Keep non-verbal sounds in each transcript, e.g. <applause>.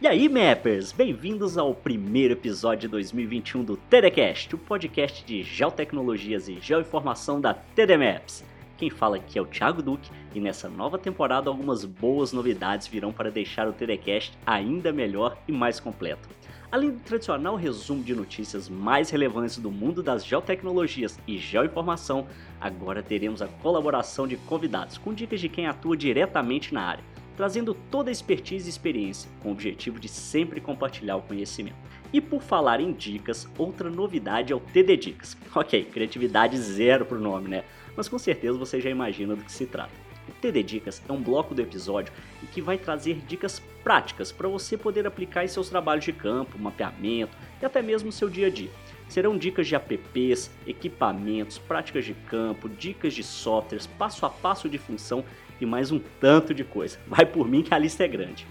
E aí, Mappers! Bem-vindos ao primeiro episódio de 2021 do TDCast, o podcast de geotecnologias e geoinformação da TD Maps. Quem fala aqui é o Thiago Duque e nessa nova temporada algumas boas novidades virão para deixar o TDCast ainda melhor e mais completo. Além do tradicional resumo de notícias mais relevantes do mundo das geotecnologias e geoinformação, agora teremos a colaboração de convidados com dicas de quem atua diretamente na área trazendo toda a expertise e experiência, com o objetivo de sempre compartilhar o conhecimento. E por falar em dicas, outra novidade é o TD Dicas. <laughs> Ok, criatividade zero pro nome, né? Mas com certeza você já imagina do que se trata. O TD Dicas é um bloco do episódio que vai trazer dicas práticas para você poder aplicar em seus trabalhos de campo, mapeamento e até mesmo seu dia a dia. Serão dicas de apps, equipamentos, práticas de campo, dicas de softwares, passo a passo de função e mais um tanto de coisa. Vai por mim que a lista é grande.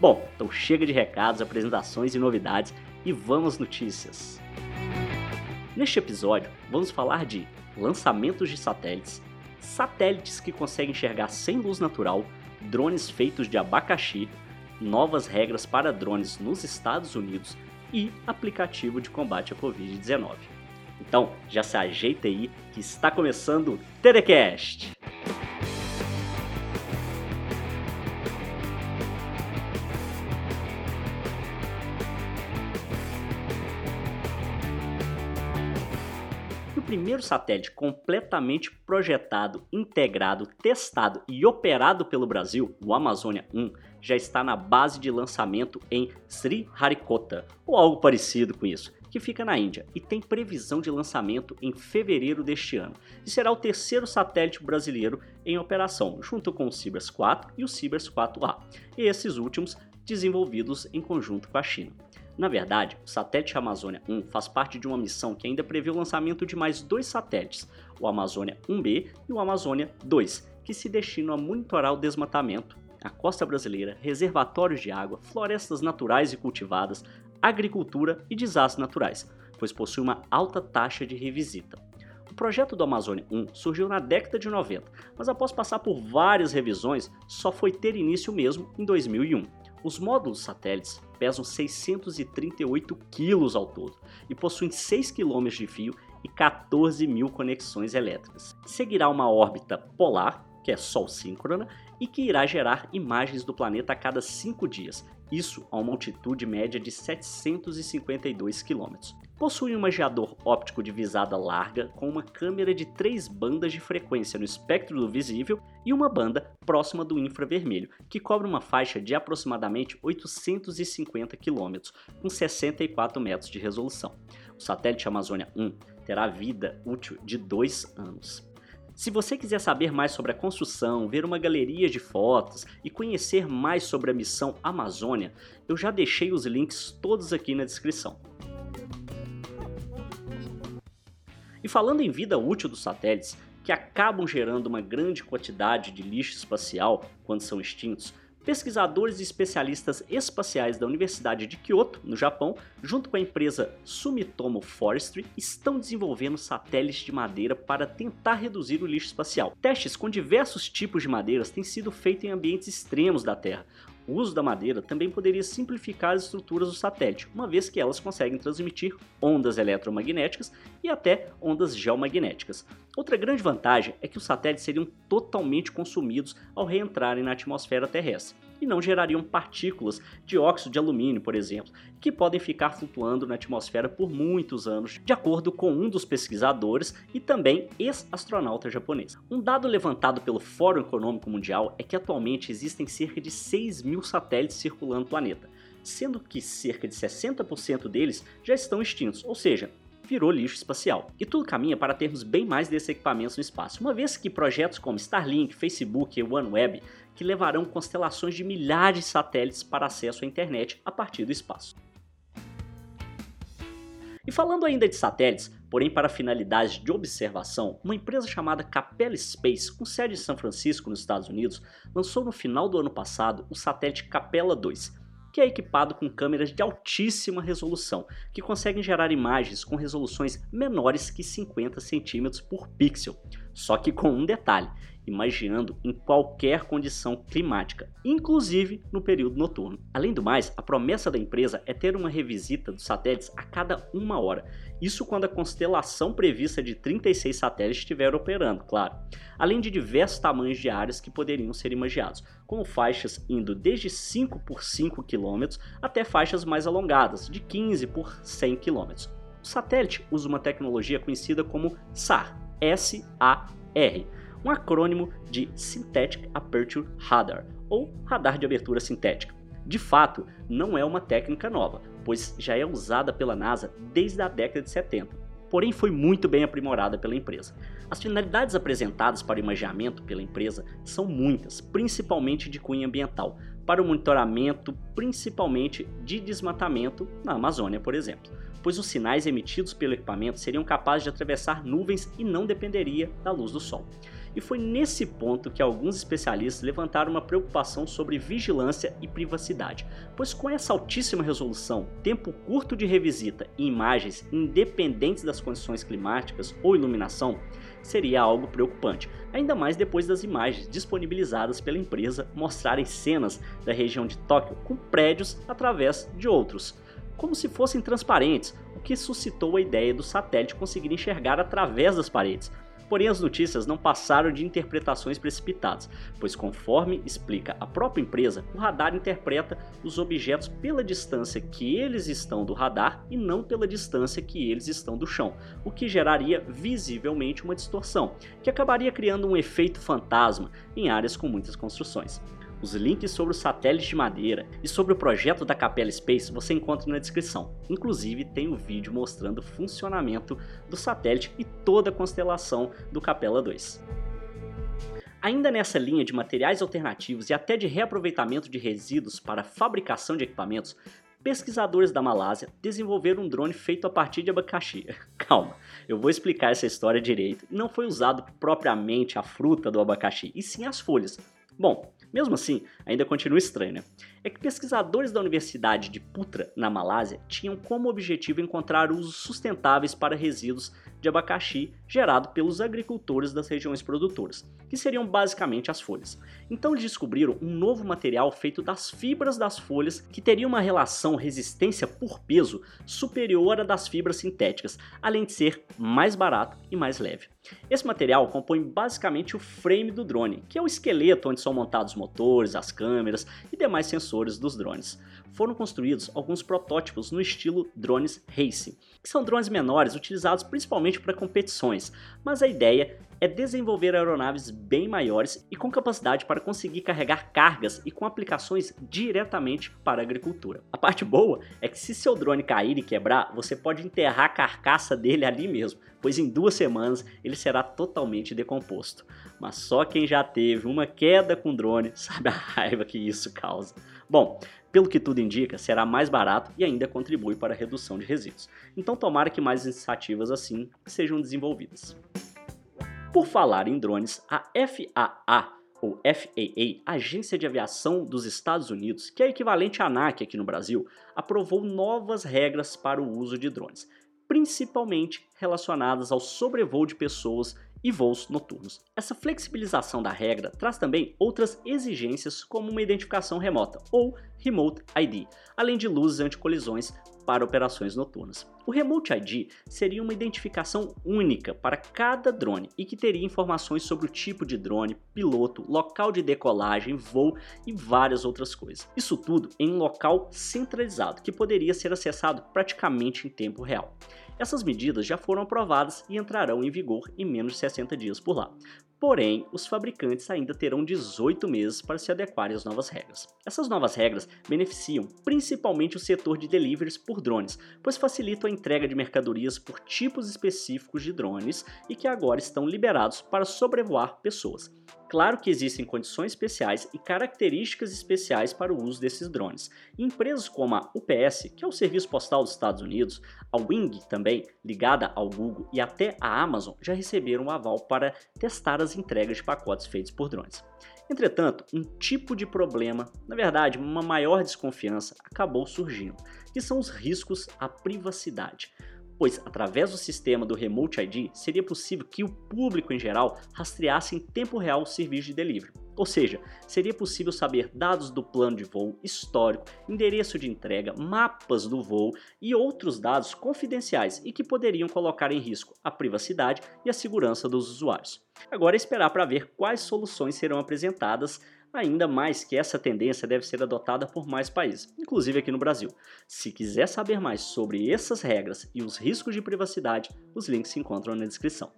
Bom, então chega de recados, apresentações e novidades e vamos notícias. Neste episódio, vamos falar de lançamentos de satélites, satélites que conseguem enxergar sem luz natural, drones feitos de abacaxi, novas regras para drones nos Estados Unidos e aplicativo de combate à Covid-19. Então, já se ajeita aí que está começando o TDCast! Primeiro satélite completamente projetado, integrado, testado e operado pelo Brasil, o Amazônia 1, já está na base de lançamento em Sriharikota, ou algo parecido com isso, que fica na Índia e tem previsão de lançamento em fevereiro deste ano. E será o terceiro satélite brasileiro em operação, junto com o Cibers 4 e o Cibers 4A, e esses últimos desenvolvidos em conjunto com a China. Na verdade, o satélite Amazônia 1 faz parte de uma missão que ainda prevê o lançamento de mais dois satélites, o Amazônia 1B e o Amazônia 2, que se destinam a monitorar o desmatamento, a costa brasileira, reservatórios de água, florestas naturais e cultivadas, agricultura e desastres naturais, pois possui uma alta taxa de revisita. O projeto do Amazônia 1 surgiu na década de 90, mas após passar por várias revisões, só foi ter início mesmo em 2001. Os módulos satélites pesam 638 quilos ao todo e possuem 6 km de fio e 14 mil conexões elétricas. Seguirá uma órbita polar, que é Sol síncrona, e que irá gerar imagens do planeta a cada 5 dias, isso a uma altitude média de 752 km. Possui um magiador óptico de visada larga com uma câmera de três bandas de frequência no espectro do visível e uma banda próxima do infravermelho, que cobre uma faixa de aproximadamente 850 km, com 64 metros de resolução. O satélite Amazônia 1 terá vida útil de dois anos. Se você quiser saber mais sobre a construção, ver uma galeria de fotos e conhecer mais sobre a missão Amazônia, eu já deixei os links todos aqui na descrição. E falando em vida útil dos satélites, que acabam gerando uma grande quantidade de lixo espacial quando são extintos, pesquisadores e especialistas espaciais da Universidade de Kyoto, no Japão, junto com a empresa Sumitomo Forestry, estão desenvolvendo satélites de madeira para tentar reduzir o lixo espacial. Testes com diversos tipos de madeiras têm sido feitos em ambientes extremos da Terra, o uso da madeira também poderia simplificar as estruturas do satélite, uma vez que elas conseguem transmitir ondas eletromagnéticas e até ondas geomagnéticas. Outra grande vantagem é que os satélites seriam totalmente consumidos ao reentrarem na atmosfera terrestre e não gerariam partículas de óxido de alumínio, por exemplo, que podem ficar flutuando na atmosfera por muitos anos, de acordo com um dos pesquisadores e também ex-astronauta japonês. Um dado levantado pelo Fórum Econômico Mundial é que atualmente existem cerca de 6 mil satélites circulando o planeta, sendo que cerca de 60% deles já estão extintos, ou seja, virou lixo espacial. E tudo caminha para termos bem mais desses equipamentos no espaço, uma vez que projetos como Starlink, Facebook e OneWeb que levarão constelações de milhares de satélites para acesso à internet a partir do espaço. E falando ainda de satélites, porém para finalidades de observação, uma empresa chamada Capella Space, com sede em São Francisco, nos Estados Unidos, lançou no final do ano passado o satélite Capella 2, que é equipado com câmeras de altíssima resolução, que conseguem gerar imagens com resoluções menores que 50 centímetros por pixel. Só que com um detalhe: imaginando em qualquer condição climática, inclusive no período noturno. Além do mais, a promessa da empresa é ter uma revisita dos satélites a cada uma hora. Isso quando a constelação prevista de 36 satélites estiver operando, claro. Além de diversos tamanhos de áreas que poderiam ser imagiados, como faixas indo desde 5 por 5 km até faixas mais alongadas, de 15 por 100 km. O satélite usa uma tecnologia conhecida como SAR, S-A-R, um acrônimo de Synthetic Aperture Radar, ou radar de abertura sintética. De fato, não é uma técnica nova, pois já é usada pela NASA desde a década de 70, porém foi muito bem aprimorada pela empresa. As finalidades apresentadas para o imageamento pela empresa são muitas, principalmente de cunho ambiental, para o monitoramento principalmente de desmatamento na Amazônia, por exemplo, pois os sinais emitidos pelo equipamento seriam capazes de atravessar nuvens e não dependeria da luz do sol e foi nesse ponto que alguns especialistas levantaram uma preocupação sobre vigilância e privacidade, pois com essa altíssima resolução, tempo curto de revisita e imagens independentes das condições climáticas ou iluminação, seria algo preocupante, ainda mais depois das imagens disponibilizadas pela empresa mostrarem cenas da região de Tóquio com prédios através de outros, como se fossem transparentes, o que suscitou a ideia do satélite conseguir enxergar através das paredes, Porém, as notícias não passaram de interpretações precipitadas, pois, conforme explica a própria empresa, o radar interpreta os objetos pela distância que eles estão do radar e não pela distância que eles estão do chão, o que geraria visivelmente uma distorção, que acabaria criando um efeito fantasma em áreas com muitas construções. Os links sobre o satélite de madeira e sobre o projeto da Capella Space você encontra na descrição. Inclusive tem o um vídeo mostrando o funcionamento do satélite e toda a constelação do Capella 2. Ainda nessa linha de materiais alternativos e até de reaproveitamento de resíduos para fabricação de equipamentos, pesquisadores da Malásia desenvolveram um drone feito a partir de abacaxi. <laughs> Calma, eu vou explicar essa história direito. Não foi usado propriamente a fruta do abacaxi, e sim as folhas. Bom, mesmo assim, ainda continua estranho, né? É que pesquisadores da Universidade de Putra, na Malásia, tinham como objetivo encontrar usos sustentáveis para resíduos de abacaxi gerado pelos agricultores das regiões produtoras, que seriam basicamente as folhas. Então eles descobriram um novo material feito das fibras das folhas que teria uma relação resistência por peso superior à das fibras sintéticas, além de ser mais barato e mais leve. Esse material compõe basicamente o frame do drone, que é o esqueleto onde são montados os motores, as câmeras e demais sensores dos drones. Foram construídos alguns protótipos no estilo drones racing, que são drones menores utilizados principalmente para competições, mas a ideia é desenvolver aeronaves bem maiores e com capacidade para conseguir carregar cargas e com aplicações diretamente para a agricultura. A parte boa é que se seu drone cair e quebrar, você pode enterrar a carcaça dele ali mesmo, pois em duas semanas ele será totalmente decomposto. Mas só quem já teve uma queda com drone sabe a raiva que isso causa. Bom, pelo que tudo indica, será mais barato e ainda contribui para a redução de resíduos. Então tomara que mais iniciativas assim sejam desenvolvidas. Por falar em drones, a FAA ou FAA, Agência de Aviação dos Estados Unidos, que é equivalente à ANAC aqui no Brasil, aprovou novas regras para o uso de drones, principalmente relacionadas ao sobrevoo de pessoas e voos noturnos. Essa flexibilização da regra traz também outras exigências, como uma identificação remota ou Remote ID, além de luzes anticolisões para operações noturnas. O Remote ID seria uma identificação única para cada drone e que teria informações sobre o tipo de drone, piloto, local de decolagem, voo e várias outras coisas. Isso tudo em um local centralizado que poderia ser acessado praticamente em tempo real. Essas medidas já foram aprovadas e entrarão em vigor em menos de 60 dias por lá. Porém, os fabricantes ainda terão 18 meses para se adequarem às novas regras. Essas novas regras beneficiam principalmente o setor de deliveries por drones, pois facilitam a entrega de mercadorias por tipos específicos de drones e que agora estão liberados para sobrevoar pessoas. Claro que existem condições especiais e características especiais para o uso desses drones. Empresas como a UPS, que é o Serviço Postal dos Estados Unidos, a Wing também, ligada ao Google e até a Amazon, já receberam um aval para testar as entregas de pacotes feitos por drones. Entretanto, um tipo de problema, na verdade, uma maior desconfiança, acabou surgindo, que são os riscos à privacidade. Pois através do sistema do Remote ID seria possível que o público em geral rastreasse em tempo real o serviço de delivery. Ou seja, seria possível saber dados do plano de voo, histórico, endereço de entrega, mapas do voo e outros dados confidenciais e que poderiam colocar em risco a privacidade e a segurança dos usuários. Agora é esperar para ver quais soluções serão apresentadas ainda mais que essa tendência deve ser adotada por mais países, inclusive aqui no Brasil. Se quiser saber mais sobre essas regras e os riscos de privacidade, os links se encontram na descrição.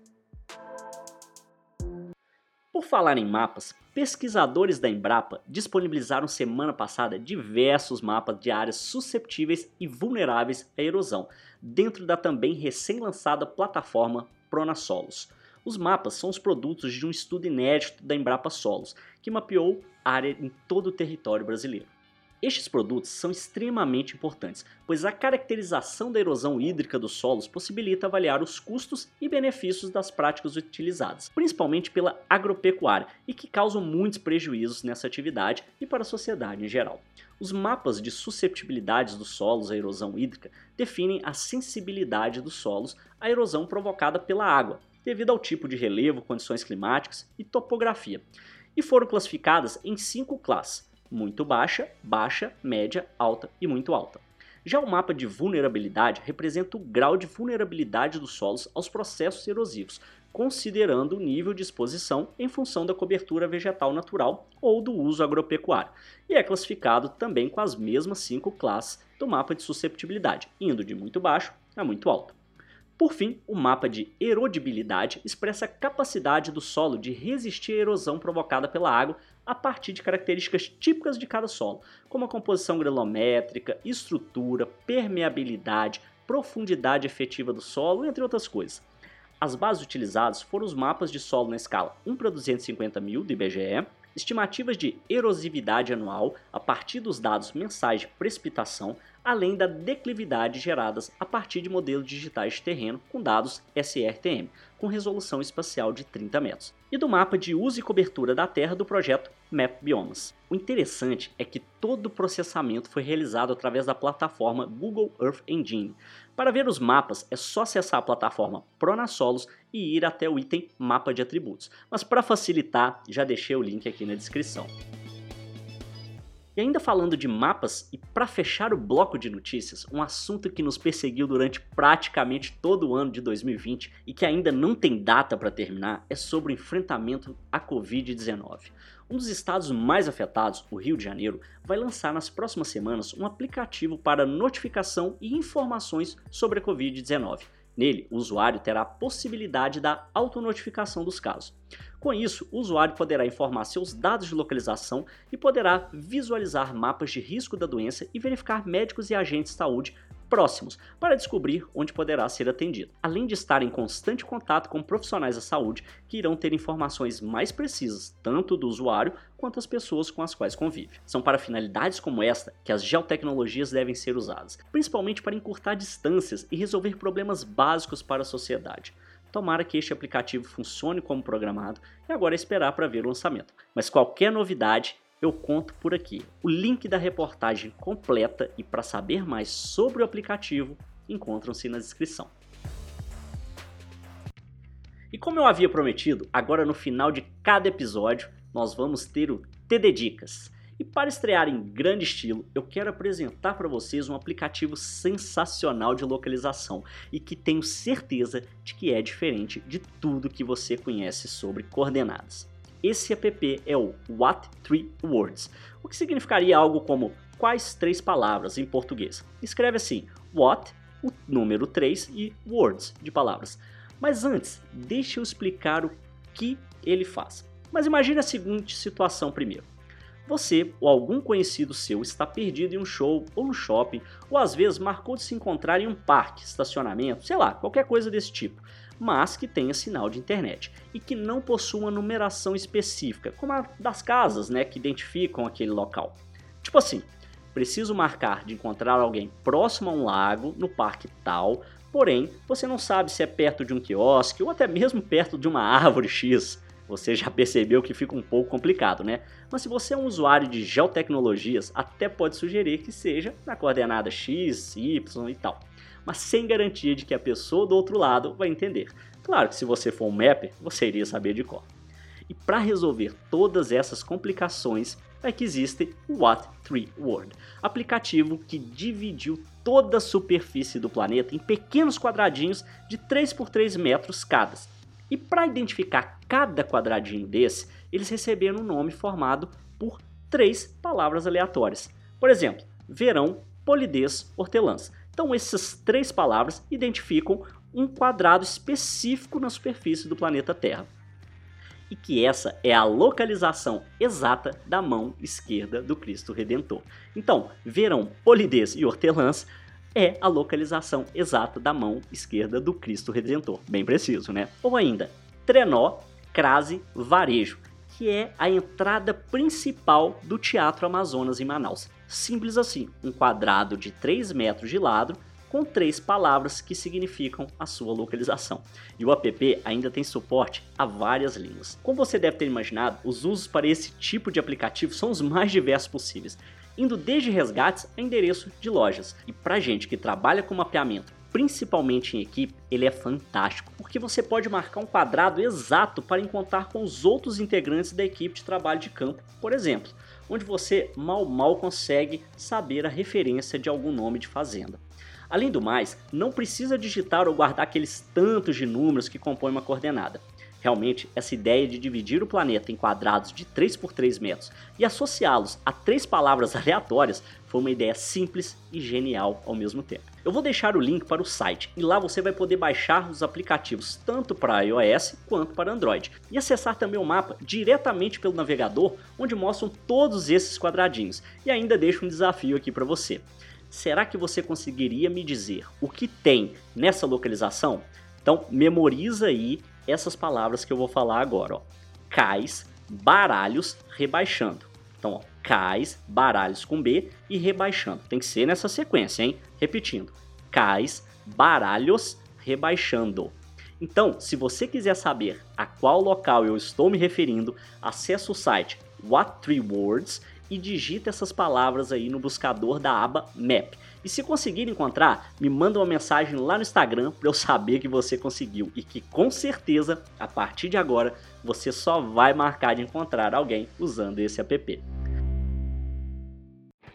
Por falar em mapas, pesquisadores da Embrapa disponibilizaram semana passada diversos mapas de áreas susceptíveis e vulneráveis à erosão, dentro da também recém-lançada plataforma Pronasolos. Os mapas são os produtos de um estudo inédito da Embrapa Solos, que mapeou área em todo o território brasileiro. Estes produtos são extremamente importantes, pois a caracterização da erosão hídrica dos solos possibilita avaliar os custos e benefícios das práticas utilizadas, principalmente pela agropecuária, e que causam muitos prejuízos nessa atividade e para a sociedade em geral. Os mapas de susceptibilidades dos solos à erosão hídrica definem a sensibilidade dos solos à erosão provocada pela água, devido ao tipo de relevo, condições climáticas e topografia, e foram classificadas em cinco classes: muito baixa, baixa, média, alta e muito alta. Já o mapa de vulnerabilidade representa o grau de vulnerabilidade dos solos aos processos erosivos, considerando o nível de exposição em função da cobertura vegetal natural ou do uso agropecuário, e é classificado também com as mesmas cinco classes do mapa de susceptibilidade, indo de muito baixo a muito alto. Por fim, o mapa de erodibilidade expressa a capacidade do solo de resistir à erosão provocada pela água a partir de características típicas de cada solo, como a composição granulométrica, estrutura, permeabilidade, profundidade efetiva do solo, entre outras coisas. As bases utilizadas foram os mapas de solo na escala 1 para 250 mil do IBGE, estimativas de erosividade anual a partir dos dados mensais de precipitação, além da declividade geradas a partir de modelos digitais de terreno com dados SRTM, com resolução espacial de 30 metros, e do mapa de uso e cobertura da Terra do projeto Map Biomas. O interessante é que todo o processamento foi realizado através da plataforma Google Earth Engine. Para ver os mapas, é só acessar a plataforma Pronasolos e ir até o item Mapa de Atributos. Mas para facilitar, já deixei o link aqui na descrição. E ainda falando de mapas, e para fechar o bloco de notícias, um assunto que nos perseguiu durante praticamente todo o ano de 2020 e que ainda não tem data para terminar é sobre o enfrentamento à Covid-19. Um dos estados mais afetados, o Rio de Janeiro, vai lançar nas próximas semanas um aplicativo para notificação e informações sobre a Covid-19. Nele, o usuário terá a possibilidade da autonotificação dos casos. Com isso, o usuário poderá informar seus dados de localização e poderá visualizar mapas de risco da doença e verificar médicos e agentes de saúde próximos para descobrir onde poderá ser atendido, além de estar em constante contato com profissionais da saúde que irão ter informações mais precisas tanto do usuário quanto as pessoas com as quais convive. São para finalidades como esta que as geotecnologias devem ser usadas, principalmente para encurtar distâncias e resolver problemas básicos para a sociedade. Tomara que este aplicativo funcione como programado e agora é esperar para ver o lançamento. Mas qualquer novidade eu conto por aqui. O link da reportagem completa e para saber mais sobre o aplicativo encontram-se na descrição. E como eu havia prometido, agora no final de cada episódio nós vamos ter o TD Dicas. E para estrear em grande estilo, eu quero apresentar para vocês um aplicativo sensacional de localização e que tenho certeza de que é diferente de tudo que você conhece sobre coordenadas. Esse app é o What Three Words, o que significaria algo como quais três palavras em português. Escreve assim: What, o número 3 e words de palavras. Mas antes, deixa eu explicar o que ele faz. Mas imagine a seguinte situação primeiro. Você ou algum conhecido seu está perdido em um show ou no shopping, ou às vezes marcou de se encontrar em um parque, estacionamento, sei lá, qualquer coisa desse tipo mas que tenha sinal de internet e que não possua uma numeração específica, como a das casas, né, que identificam aquele local. Tipo assim, preciso marcar de encontrar alguém próximo a um lago, no parque tal, porém você não sabe se é perto de um quiosque ou até mesmo perto de uma árvore X. Você já percebeu que fica um pouco complicado, né? Mas se você é um usuário de geotecnologias, até pode sugerir que seja na coordenada X, Y e tal. Mas sem garantia de que a pessoa do outro lado vai entender. Claro que se você for um mapper, você iria saber de cor. E para resolver todas essas complicações é que existe o What3World, aplicativo que dividiu toda a superfície do planeta em pequenos quadradinhos de 3 por 3 metros cada. E para identificar cada quadradinho desse, eles receberam um nome formado por três palavras aleatórias. Por exemplo, verão, polidez, hortelãs. Então essas três palavras identificam um quadrado específico na superfície do planeta Terra. E que essa é a localização exata da mão esquerda do Cristo Redentor. Então, verão, polidez e hortelãs é a localização exata da mão esquerda do Cristo Redentor. Bem preciso, né? Ou ainda, trenó, crase, varejo, que é a entrada principal do Teatro Amazonas em Manaus. Simples assim, um quadrado de 3 metros de lado com três palavras que significam a sua localização. E o app ainda tem suporte a várias línguas. Como você deve ter imaginado, os usos para esse tipo de aplicativo são os mais diversos possíveis, indo desde resgates a endereço de lojas. E para gente que trabalha com mapeamento principalmente em equipe, ele é fantástico, porque você pode marcar um quadrado exato para encontrar com os outros integrantes da equipe de trabalho de campo, por exemplo, onde você mal mal consegue saber a referência de algum nome de fazenda. Além do mais, não precisa digitar ou guardar aqueles tantos de números que compõem uma coordenada. Realmente, essa ideia de dividir o planeta em quadrados de 3 por 3 metros e associá-los a três palavras <laughs> aleatórias foi uma ideia simples e genial ao mesmo tempo. Eu vou deixar o link para o site e lá você vai poder baixar os aplicativos tanto para iOS quanto para Android e acessar também o mapa diretamente pelo navegador, onde mostram todos esses quadradinhos. E ainda deixo um desafio aqui para você será que você conseguiria me dizer o que tem nessa localização? Então, memoriza aí essas palavras que eu vou falar agora. Ó. Cais, baralhos, rebaixando. Então, ó, cais, baralhos com B e rebaixando. Tem que ser nessa sequência, hein? Repetindo. Cais, baralhos, rebaixando. Então, se você quiser saber a qual local eu estou me referindo, acesse o site What Three Words e digita essas palavras aí no buscador da aba Map. E se conseguir encontrar, me manda uma mensagem lá no Instagram para eu saber que você conseguiu e que com certeza, a partir de agora, você só vai marcar de encontrar alguém usando esse app.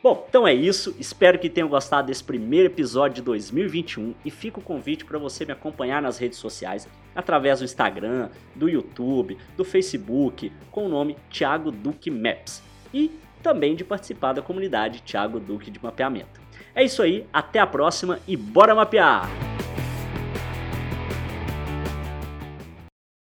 Bom, então é isso. Espero que tenham gostado desse primeiro episódio de 2021 e fica o convite para você me acompanhar nas redes sociais através do Instagram, do YouTube, do Facebook, com o nome Thiago Duque Maps. E também de participar da comunidade Thiago Duque de Mapeamento. É isso aí, até a próxima e bora mapear!